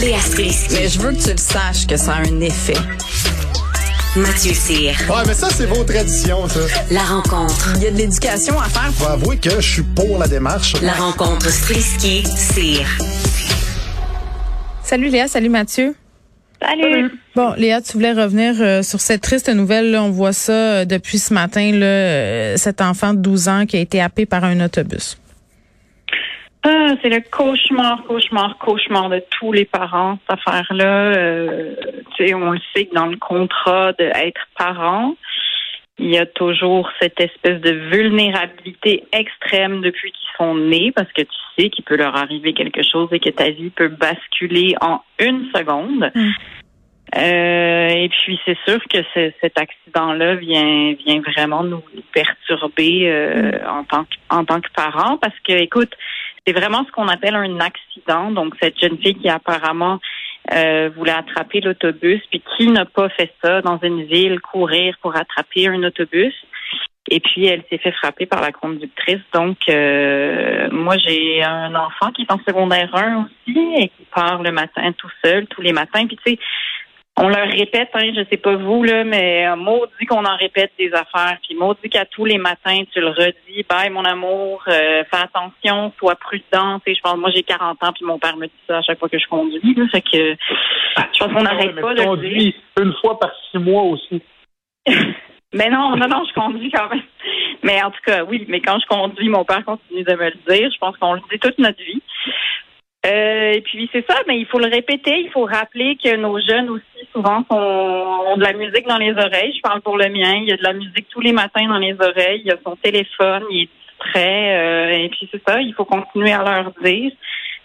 Léa Strisky. Mais je veux que tu le saches que ça a un effet. Mathieu Cyr. Ouais, mais ça, c'est vos traditions, ça. La rencontre. Il y a de l'éducation à faire. Faut avouer que je suis pour la démarche. La rencontre Strisky-Cyr. Salut Léa, salut Mathieu. Salut. Bon, Léa, tu voulais revenir euh, sur cette triste nouvelle. Là, on voit ça euh, depuis ce matin, là, euh, cet enfant de 12 ans qui a été happé par un autobus. Ah, c'est le cauchemar, cauchemar, cauchemar de tous les parents, cette affaire-là. Euh, tu sais, on le sait que dans le contrat d'être parent, il y a toujours cette espèce de vulnérabilité extrême depuis qu'ils sont nés, parce que tu sais qu'il peut leur arriver quelque chose et que ta vie peut basculer en une seconde. Euh, et puis c'est sûr que ce- cet accident-là vient vient vraiment nous perturber euh, en tant que en tant que parents parce que écoute c'est vraiment ce qu'on appelle un accident. Donc cette jeune fille qui apparemment euh, voulait attraper l'autobus puis qui n'a pas fait ça dans une ville courir pour attraper un autobus. Et puis elle s'est fait frapper par la conductrice. Donc euh, moi j'ai un enfant qui est en secondaire 1 aussi et qui part le matin tout seul tous les matins. Puis tu sais on leur répète, hein, je sais pas vous, là, mais euh, maudit qu'on en répète des affaires, puis maudit qu'à tous les matins, tu le redis, bye mon amour, euh, fais attention, sois prudent. Je pense, moi j'ai 40 ans, puis mon père me dit ça à chaque fois que je conduis. Là, fait que je pense qu'on n'arrête pas dire. conduis une fois par six mois aussi. Mais non, non, non, je conduis quand même. Mais en tout cas, oui, mais quand je conduis, mon père continue de me le dire. Je pense qu'on le dit toute notre vie. Euh, et puis c'est ça, mais il faut le répéter, il faut rappeler que nos jeunes aussi souvent sont, ont de la musique dans les oreilles. Je parle pour le mien, il y a de la musique tous les matins dans les oreilles, il a son téléphone, il est distrait. euh, et puis c'est ça, il faut continuer à leur dire.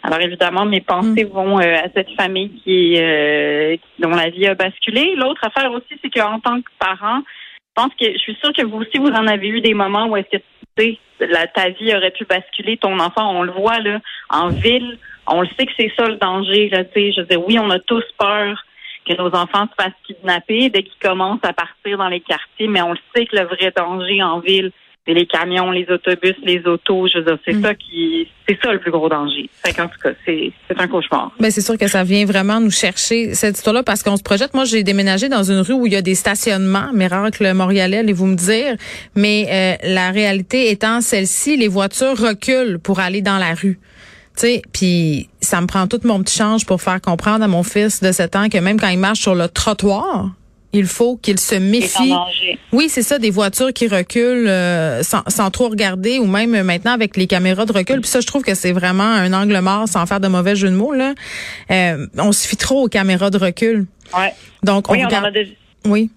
Alors évidemment, mes pensées vont euh, à cette famille qui, euh, qui- dont la vie a basculé. L'autre affaire aussi, c'est qu'en tant que parent, je pense que je suis sûre que vous aussi vous en avez eu des moments où est-ce que tu sais, la, ta vie aurait pu basculer, ton enfant, on le voit là, en ville, on le sait que c'est ça le danger. Là, tu sais, je veux dire, oui, on a tous peur que nos enfants se fassent kidnapper dès qu'ils commencent à partir dans les quartiers, mais on le sait que le vrai danger en ville, c'est les camions, les autobus, les autos. Je veux dire, c'est Mm. ça qui, c'est ça le plus gros danger. Fait qu'en tout cas, c'est, c'est un cauchemar. Ben c'est sûr que ça vient vraiment nous chercher cette histoire-là parce qu'on se projette. Moi, j'ai déménagé dans une rue où il y a des stationnements, miracle montréalais, allez-vous me dire. Mais euh, la réalité étant celle-ci, les voitures reculent pour aller dans la rue. Tu sais, puis ça me prend tout mon petit change pour faire comprendre à mon fils de 7 ans que même quand il marche sur le trottoir, il faut qu'il se méfie. Oui, c'est ça, des voitures qui reculent euh, sans, sans trop regarder ou même maintenant avec les caméras de recul. Puis ça, je trouve que c'est vraiment un angle mort sans faire de mauvais jeu de mots. Là. Euh, on se fie trop aux caméras de recul. Ouais. Donc, on Oui, on en regarde... a déjà. Oui.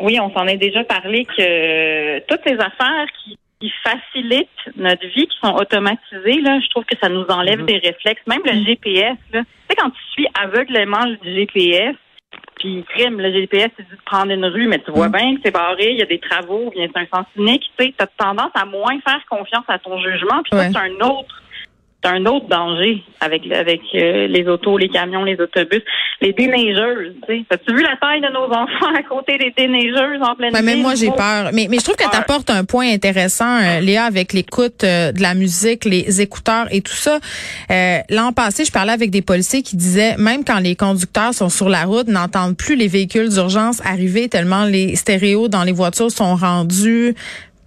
Oui, on s'en est déjà parlé que toutes ces affaires qui, qui facilitent notre vie, qui sont automatisées, là, je trouve que ça nous enlève des réflexes. Même le GPS, là. Tu sais, quand tu suis aveuglément le GPS, puis crime, le GPS, c'est dit de prendre une rue, mais tu vois bien que c'est barré, il y a des travaux, bien c'est un sens unique, tu sais, as tendance à moins faire confiance à ton jugement, puis ça, Ouais. c'est un autre un autre danger avec avec euh, les autos, les camions, les autobus, les déneigeuses. As-tu vu la taille de nos enfants à côté des déneigeuses en pleine Ben, même moi, j'ai Oh, peur. Mais, mais je trouve que tu apportes un point intéressant, euh, Léa, avec l'écoute euh, de la musique, les écouteurs et tout ça. Euh, L'an passé, je parlais avec des policiers qui disaient, même quand les conducteurs sont sur la route, n'entendent plus les véhicules d'urgence arriver tellement les stéréos dans les voitures sont rendus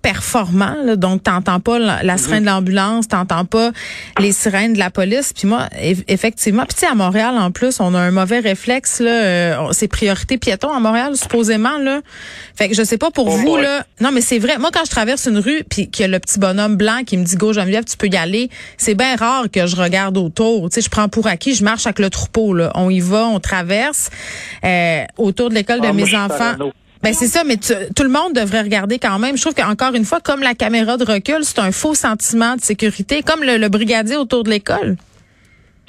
performants. là. donc, t'entends pas la, la sirène de l'ambulance, t'entends pas les sirènes de la police. Puis moi, eff- effectivement, puis tu sais, à Montréal, en plus, on a un mauvais réflexe. là. euh, c'est priorité piéton à Montréal, supposément. là. Fait que je sais pas pour Oh vous, boy. là. Non, mais c'est vrai. Moi, quand je traverse une rue, puis qu'il y a le petit bonhomme blanc qui me dit, go, Geneviève, tu peux y aller, c'est bien rare que je regarde autour. Tu sais, je prends pour acquis, je marche avec le troupeau, là. On y va, on traverse euh, autour de l'école de Ah, moi, mes enfants. Ben c'est ça, mais tu- tout le monde devrait regarder quand même. Je trouve qu'encore une fois, comme la caméra de recul, c'est un faux sentiment de sécurité, comme le, le brigadier autour de l'école.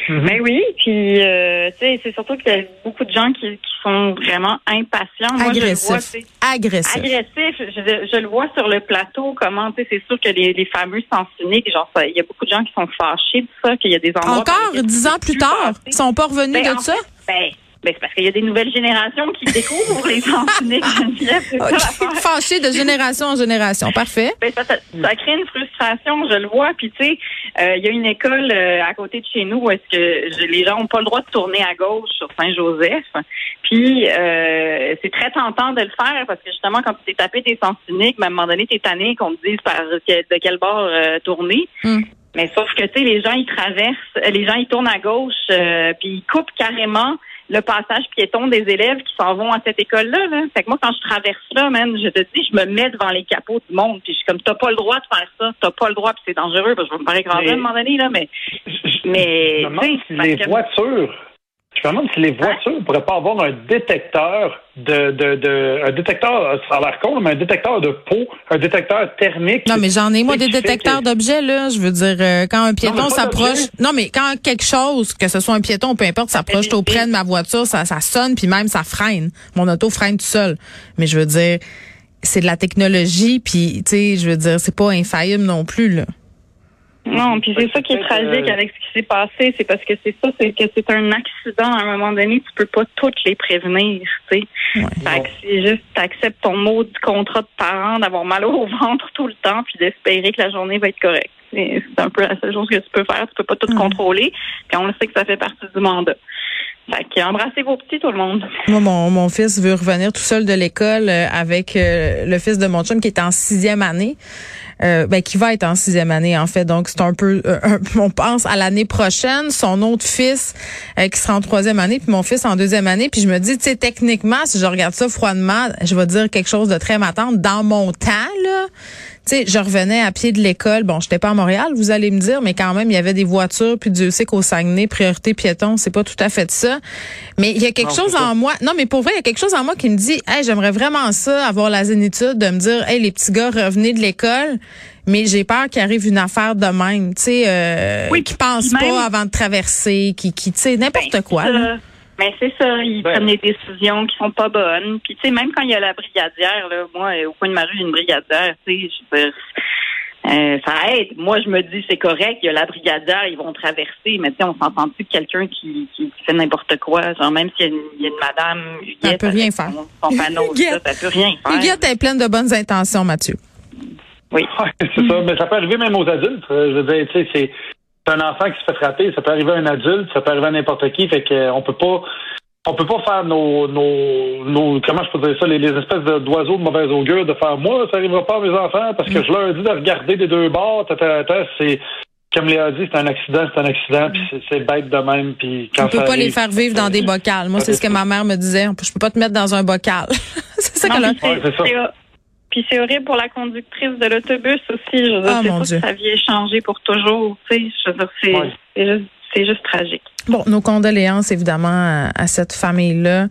Mais oui, puis euh, c'est surtout qu'il y a beaucoup de gens qui, qui sont vraiment impatients. Moi, je le vois, Agressif. Agressif. agressif. Je, je le vois sur le plateau, comment, tu sais, c'est sûr que les, les fameux sens uniques, genre, ça- il y a beaucoup de gens qui sont fâchés de ça, qu'il y a des endroits... Encore dix ans plus tard, ils sont pas revenus Ben, de ça? fait, ben, Ben, c'est parce qu'il y a des nouvelles générations qui découvrent les sens uniques, l'affaire. Fâché de génération en génération. Parfait. Ben, ça, ça, ça crée une frustration, je le vois. Puis tu sais, euh, il y a une école euh, à côté de chez nous où est-ce que je- les gens n'ont pas le droit de tourner à gauche sur Saint-Joseph. Puis euh, c'est très tentant de le faire parce que justement, quand tu t'es tapé des sens uniques, ben, à un moment donné, t'es tanné qu'on te dise par de quel bord euh, tourner. Hmm. Mais sauf que tu sais, les gens ils traversent, les gens ils tournent à gauche, euh, puis ils coupent carrément le passage piéton des élèves qui s'en vont à cette école-là. Là. Fait que moi, quand je traverse là, man, je te dis, je me mets devant les capots du monde, puis je suis comme, t'as pas le droit de faire ça, t'as pas le droit, puis c'est dangereux, parce que je vais me écraser Mais- à un moment donné, là, mais, mais, Je me demande si les voitures, je me demande si les voitures ne pourraient pas avoir un détecteur de, de, de un détecteur, ça a l'air con, mais un détecteur de peau, un détecteur thermique. Non, mais j'en ai, moi, des détecteurs d'objets, là. Je veux dire, euh, quand un piéton s'approche. Non, mais quand quelque chose, que ce soit un piéton ou peu importe, s'approche auprès de ma voiture, ça, ça sonne, puis même ça freine. Mon auto freine tout seul. Mais je veux dire, c'est de la technologie, puis, tu sais, je veux dire, c'est pas infaillible non plus, là. Non, puis c'est ça qui est tragique euh, avec ce qui s'est passé, c'est parce que c'est ça, c'est que c'est un accident. À un moment donné, tu peux pas toutes les prévenir, tu sais. Fait que c'est juste, t'acceptes ton mot du contrat de parent d'avoir mal au ventre tout le temps, puis d'espérer que la journée va être correcte. C'est c'est un peu la seule chose que tu peux faire. Tu peux pas tout contrôler, puis on le sait que ça fait partie du mandat. Fait que embrassez vos petits, tout le monde. Moi, mon, mon fils veut revenir tout seul de l'école euh, avec euh, le fils de mon chum qui est en sixième année. Euh, ben, qui va être en sixième année, en fait. Donc, c'est un peu, euh, on pense à l'année prochaine. Son autre fils euh, qui sera en troisième année, puis mon fils en deuxième année. Puis je me dis, tu sais, techniquement, si je regarde ça froidement, je vais dire quelque chose de très matin. Dans mon temps, là, tu sais, je revenais à pied de l'école. Bon, j'étais pas à Montréal, vous allez me dire, mais quand même, il y avait des voitures, puis Dieu sait qu'au Saguenay, priorité piéton, c'est pas tout à fait ça. Mais il y a quelque Non, chose en moi. Non, mais pour vrai, il y a quelque chose en moi qui me dit, hey, j'aimerais vraiment ça, avoir la zénitude de me dire, hey, les petits gars, revenez de l'école. Mais j'ai peur qu'il arrive une affaire de même, tu sais, euh, Oui, qui pense même- pas avant de traverser, qui, qui tu sais, n'importe Ben, quoi. Mais c'est ça, ils Ben. prennent des décisions qui sont pas bonnes. Puis tu sais, même quand il y a la brigadière, là, moi, euh, au coin de ma rue, il y a une brigadière, tu sais, je veux dire, euh, ça aide. Moi, je me dis, c'est correct, il y a la brigadière, ils vont traverser, mais tu sais, on s'entend-tu que quelqu'un qui, qui fait n'importe quoi, genre même s'il y, a une- il y a une madame Huguette Elle peut rien faire. Son, son panneau, Huguette. ça, ça peut rien faire. Huguette est pleine de bonnes intentions, Mathieu. Oui. Ouais, c'est ça. Mais ça peut arriver même aux adultes. Euh, Je veux dire, tu sais, c'est un enfant qui se fait frapper. Ça peut arriver à un adulte, ça peut arriver à n'importe qui. Fait que euh, on peut pas. On peut pas faire nos, nos, nos comment je peux dire ça, les, les espèces de- d'oiseaux de mauvaise augure, de faire moi, ça arrivera pas à mes enfants parce que je leur dis de regarder des deux bords, c'est comme Léa dit, c'est un accident, c'est un accident, puis c'est- c'est bête de même, puis quand On peut ça pas les faire vivre dans des bocals. Moi, c'est ce que ma mère me disait. Je peux pas te mettre dans un bocal. c'est ça qu'elle a. puis c'est- horrible pour la conductrice de l'autobus aussi. Je veux dire, Ah, c'est mon pas Dieu. que sa vie est changée pour toujours. Tu sais, je veux dire, c'est Ouais. c'est juste, c'est juste tragique. Bon, nos condoléances évidemment à, à cette famille-là,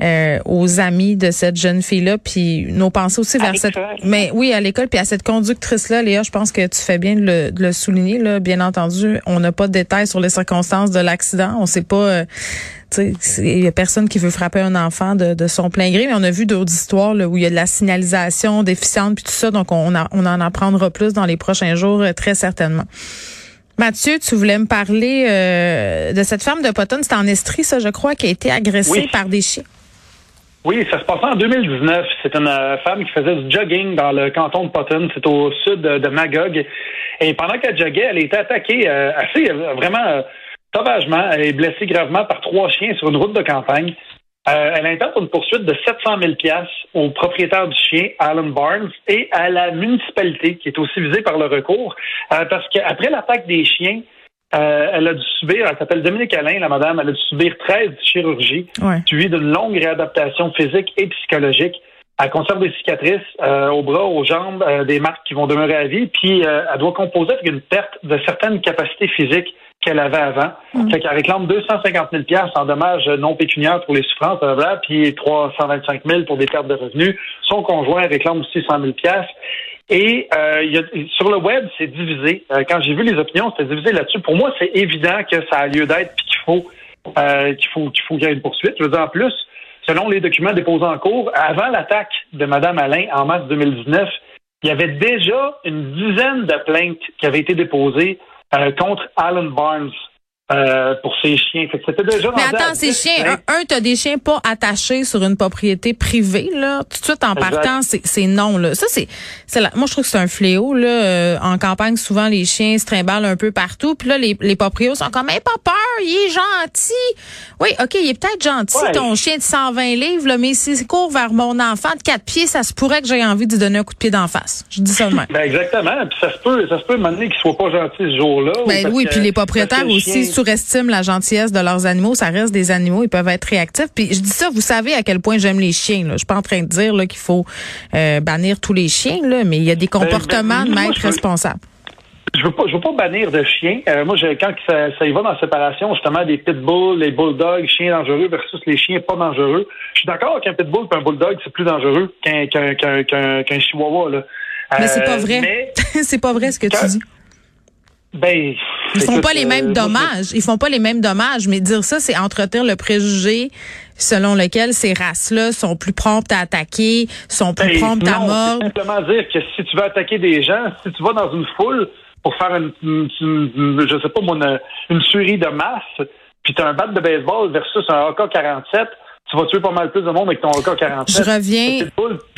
euh, aux amis de cette jeune fille-là, puis nos pensées aussi À vers cette, mais oui à l'école, puis à cette conductrice-là, Léa, je pense que tu fais bien de le, de le souligner là. Bien entendu, on n'a pas de détails sur les circonstances de l'accident, on sait pas. euh, il y a personne qui veut frapper un enfant de, de son plein gré, mais on a vu d'autres histoires là, où il y a de la signalisation déficiente puis tout ça, donc on, a- on en apprendra plus dans les prochains jours euh, très certainement. Mathieu, tu voulais me parler euh, de cette femme de Potton, c'était en Estrie, ça, je crois, qui a été agressée Oui. par des chiens. Oui, ça se passait en 2019. C'est une euh, femme qui faisait du jogging dans le canton de Potton. C'est au sud de, Magog. Et pendant qu'elle joguait, elle a été attaquée euh, assez, vraiment euh, sauvagement. Elle est blessée gravement par trois chiens sur une route de campagne. Euh, elle intente une poursuite de 700 000 au propriétaire du chien, Alan Barnes, et à la municipalité, qui est aussi visée par le recours, euh, parce qu'après l'attaque des chiens, euh, elle a dû subir, elle s'appelle Dominique Alain, la madame, elle a dû subir 13 chirurgies, Ouais. suivies d'une longue réadaptation physique et psychologique. Elle conserve des cicatrices euh, aux bras, aux jambes, euh, des marques qui vont demeurer à vie, puis elle doit composer avec une perte de certaines capacités physiques qu'elle avait avant. Fait qu'elle réclame 250 000 en dommages non pécuniaires pour les souffrances, blablabla, puis 325 000 pour des pertes de revenus. Son conjoint réclame aussi 100 000 et euh, y a, sur le web, c'est divisé. Euh, quand j'ai vu les opinions, c'était divisé là-dessus. Pour moi, c'est évident que ça a lieu d'être puis qu'il faut euh, qu'il faut qu'il faut qu'il y ait une poursuite. Je veux dire, en plus, selon les documents déposés en cours, avant l'attaque de Mme Alain en mars 2019, il y avait déjà une dizaine de plaintes qui avaient été déposées contre Alan Barnes. Euh, pour ses chiens. Fait que c'était déjà Mais attends, ces 10 chiens, un, un t'as des chiens pas attachés sur une propriété privée, là. Tout de suite en Exact. partant, c'est c'est non, là. Ça, c'est, c'est la- moi, je trouve que c'est un fléau, là. Euh, en campagne, souvent, les chiens se trimballent un peu partout. Puis là, les, les proprios sont comme, hey, pas peur, il est gentil. Oui, OK, il est peut-être gentil, Ouais. ton chien de 120 livres, là, mais s'il court vers mon enfant de 4 pieds, ça se pourrait que j'aie envie de lui donner un coup de pied d'en face. Je dis ça de même. Ben exactement. Puis ça se peut, ça se peut demander qu'ils soient pas gentils ce jour-là. ou Ben oui, puis les propriétaires aussi surestiment la gentillesse de leurs animaux. Ça reste des animaux, ils peuvent être réactifs. Puis je dis ça, vous savez à quel point j'aime les chiens. Là. Je suis pas en train de dire là, qu'il faut euh, bannir tous les chiens, là, mais il y a des comportements ben, de moi, maîtres je veux- responsables. Je veux pas, je veux pas bannir de chiens. Euh, moi, je, quand ça, ça y va dans la séparation, justement, des pitbulls, les bulldogs, chiens dangereux versus les chiens pas dangereux. Je suis d'accord qu'un pitbull et un bulldog, c'est plus dangereux qu'un qu'un qu'un qu'un qu'un chihuahua. Là. Mais c'est Euh, pas vrai. Mais, c'est pas vrai ce que tu dis. ben, Ils font pas les euh, mêmes dommages. Ils font pas les mêmes dommages, mais dire ça, c'est entretenir le préjugé selon lequel ces races-là sont plus promptes à attaquer, sont plus Ben, promptes à mordre. Simplement dire que si tu veux attaquer des gens, si tu vas dans une foule pour faire une, une- une- une- je sais pas une, une tuerie de masse, puis tu as un bat de baseball versus un AK-47, tu vas tuer pas mal plus de monde avec ton AK-47. Je reviens.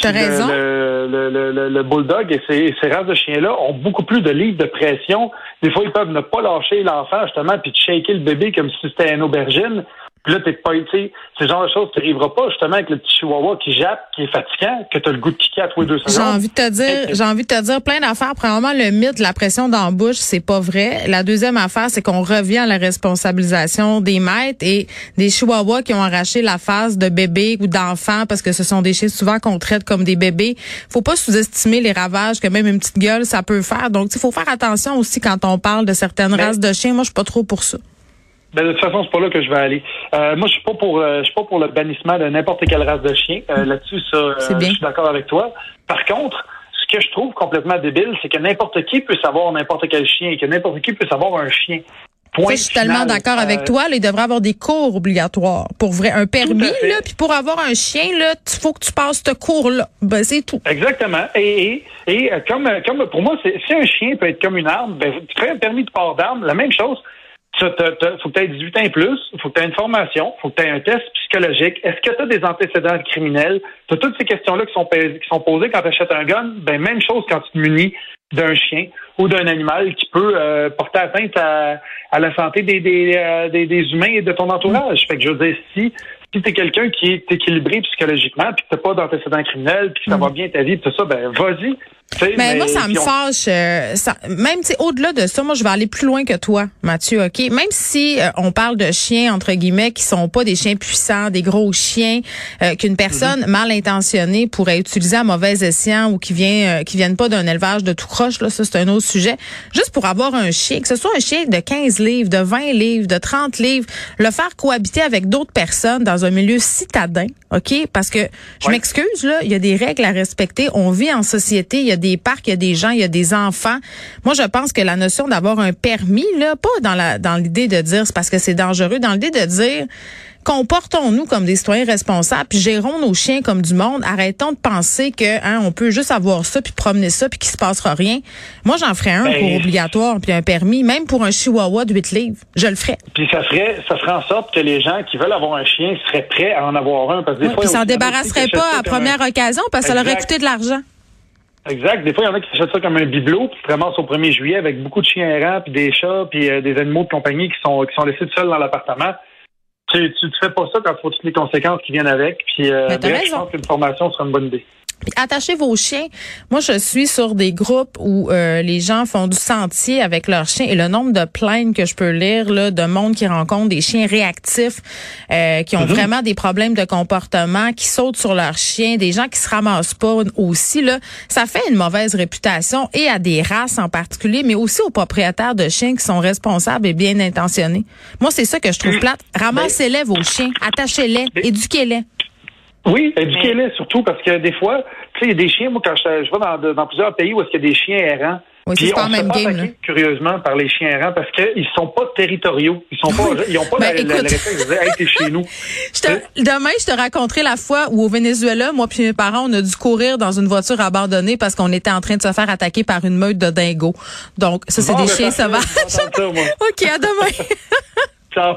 T'as raison. Le, le, le, le- le bulldog et ces, ces races de chiens-là ont beaucoup plus de livres de pression. Des fois, ils peuvent ne pas lâcher l'enfant, justement, puis shaker le bébé comme si c'était une aubergine. Puis là, t'es pas, tu sais, c'est genre de choses qui n'arrivera pas, justement, avec le petit chihuahua qui jappe, qui est fatigant, que t'as le goût de kicker à tous les deux J'ai secondes. envie de te dire, j'ai envie de te dire plein d'affaires. Premièrement, le mythe de la pression dans la bouche, c'est pas vrai. La deuxième affaire, c'est qu'on revient à la responsabilisation des maîtres et des chihuahuas qui ont arraché la face de bébés ou d'enfants parce que ce sont des chiens souvent qu'on traite comme des bébés. Faut pas sous-estimer les ravages que même une petite gueule ça peut faire. Donc, il faut faire attention aussi quand on parle de certaines Mais- races de chiens. Moi, je suis pas trop pour ça. Ben, de toute façon, c'est pas là que je vais aller. Euh, moi, je suis pas pour, euh, je suis pas pour le bannissement de n'importe quelle race de chien. Euh, Là-dessus, ça, euh, je suis d'accord avec toi. Par contre, ce que je trouve complètement débile, c'est que n'importe qui peut savoir n'importe quel chien, et que n'importe qui peut savoir un chien. Point je suis tellement final. d'accord avec Euh, toi. Là, il devrait avoir des cours obligatoires. Pour vrai, un permis, là, puis pour avoir un chien, là, il faut que tu passes ce cours-là. Ben, c'est tout. Exactement. Et, et, et, euh, comme, comme pour moi, si un chien peut être comme une arme, ben, tu crées un permis de port d'arme, la même chose. Il faut que tu aies 18 ans et plus, il faut que tu aies une formation, il faut que tu aies un test psychologique. Est-ce que tu as des antécédents criminels? Tu as toutes ces questions-là qui sont, qui sont posées quand tu achètes un gun? Ben, même chose quand tu te munis d'un chien ou d'un animal qui peut euh, porter atteinte à, à la santé des, des, euh, des, des humains et de ton entourage. Fait que je veux dire, si, si tu es quelqu'un qui est équilibré psychologiquement, puis que tu pas d'antécédents criminels, puis que ça va bien ta vie, tout ça, ben vas-y. Sais, Mais, moi, ça me on- fâche. euh, ça, même, tu sais, au-delà de ça, moi, je vais aller plus loin que toi, Mathieu, OK? Même si euh, on parle de chiens, entre guillemets, qui sont pas des chiens puissants, des gros chiens, euh, qu'une personne Mhm. mal intentionnée pourrait utiliser à mauvais escient ou qui vient, euh, qui viennent pas d'un élevage de tout croche, là, ça, c'est un autre sujet. Juste pour avoir un chien, que ce soit un chien de 15 livres, de 20 livres, de 30 livres, le faire cohabiter avec d'autres personnes dans un milieu citadin, OK? Parce que, je Ouais. m'excuse, là, il y a des règles à respecter. On vit en société, il y a des parcs, il y a des gens, il y a des enfants. Moi, je pense que la notion d'avoir un permis, là, pas dans la dans l'idée de dire c'est parce que c'est dangereux, dans l'idée de dire comportons-nous comme des citoyens responsables, puis gérons nos chiens comme du monde. Arrêtons de penser que hein, on peut juste avoir ça puis promener ça puis qu'il se passera rien. Moi, j'en ferais un Ben, pour obligatoire puis un permis, même pour un chihuahua de 8 livres. Je le ferais. Puis ça ferait, ça ferait en sorte que les gens qui veulent avoir un chien seraient prêts à en avoir un. Parce que des Ouais, fois, puis il y a s'en a achètent pas à un- première occasion parce que ça leur aurait Exact. coûté de l'argent. Exact. Des fois, il y en a qui achètent ça comme un bibelot, puis tu te ramasses au 1er juillet avec beaucoup de chiens errants, puis des chats, puis euh, des animaux de compagnie qui sont qui sont laissés tout seuls dans l'appartement. Tu, tu, tu fais pas ça quand tu vois toutes les conséquences qui viennent avec. Puis euh, bref, je pense qu'une formation serait une bonne idée. Attachez vos chiens. Moi, je suis sur des groupes où euh, les gens font du sentier avec leurs chiens et le nombre de plaintes que je peux lire là, de monde qui rencontre des chiens réactifs, euh, qui ont vraiment des problèmes de comportement, qui sautent sur leurs chiens, des gens qui se ramassent pas aussi là, ça fait une mauvaise réputation et à des races en particulier, mais aussi aux propriétaires de chiens qui sont responsables et bien intentionnés. Moi, c'est ça que je trouve plate. Ramassez-les vos chiens, attachez-les, éduquez-les. Oui, éduquez-les surtout parce que des fois, tu sais, il y a des chiens, moi, quand je, je vais dans, plusieurs pays où est-ce qu'il y a des chiens errants, Oui, Puis on se même fait game, attaquer, curieusement par les chiens errants parce qu'ils sont pas territoriaux. Ils sont pas, ils ont pas Ben, la, réflexe de dire hey t'es chez nous. Je te- demain, je te raconterai la fois où au Venezuela, moi puis mes parents, on a dû courir dans une voiture abandonnée parce qu'on était en train de se faire attaquer par une meute de dingos. Donc, ça, c'est Bon, des ben, chiens sauvages. ça. OK, à demain. Ciao.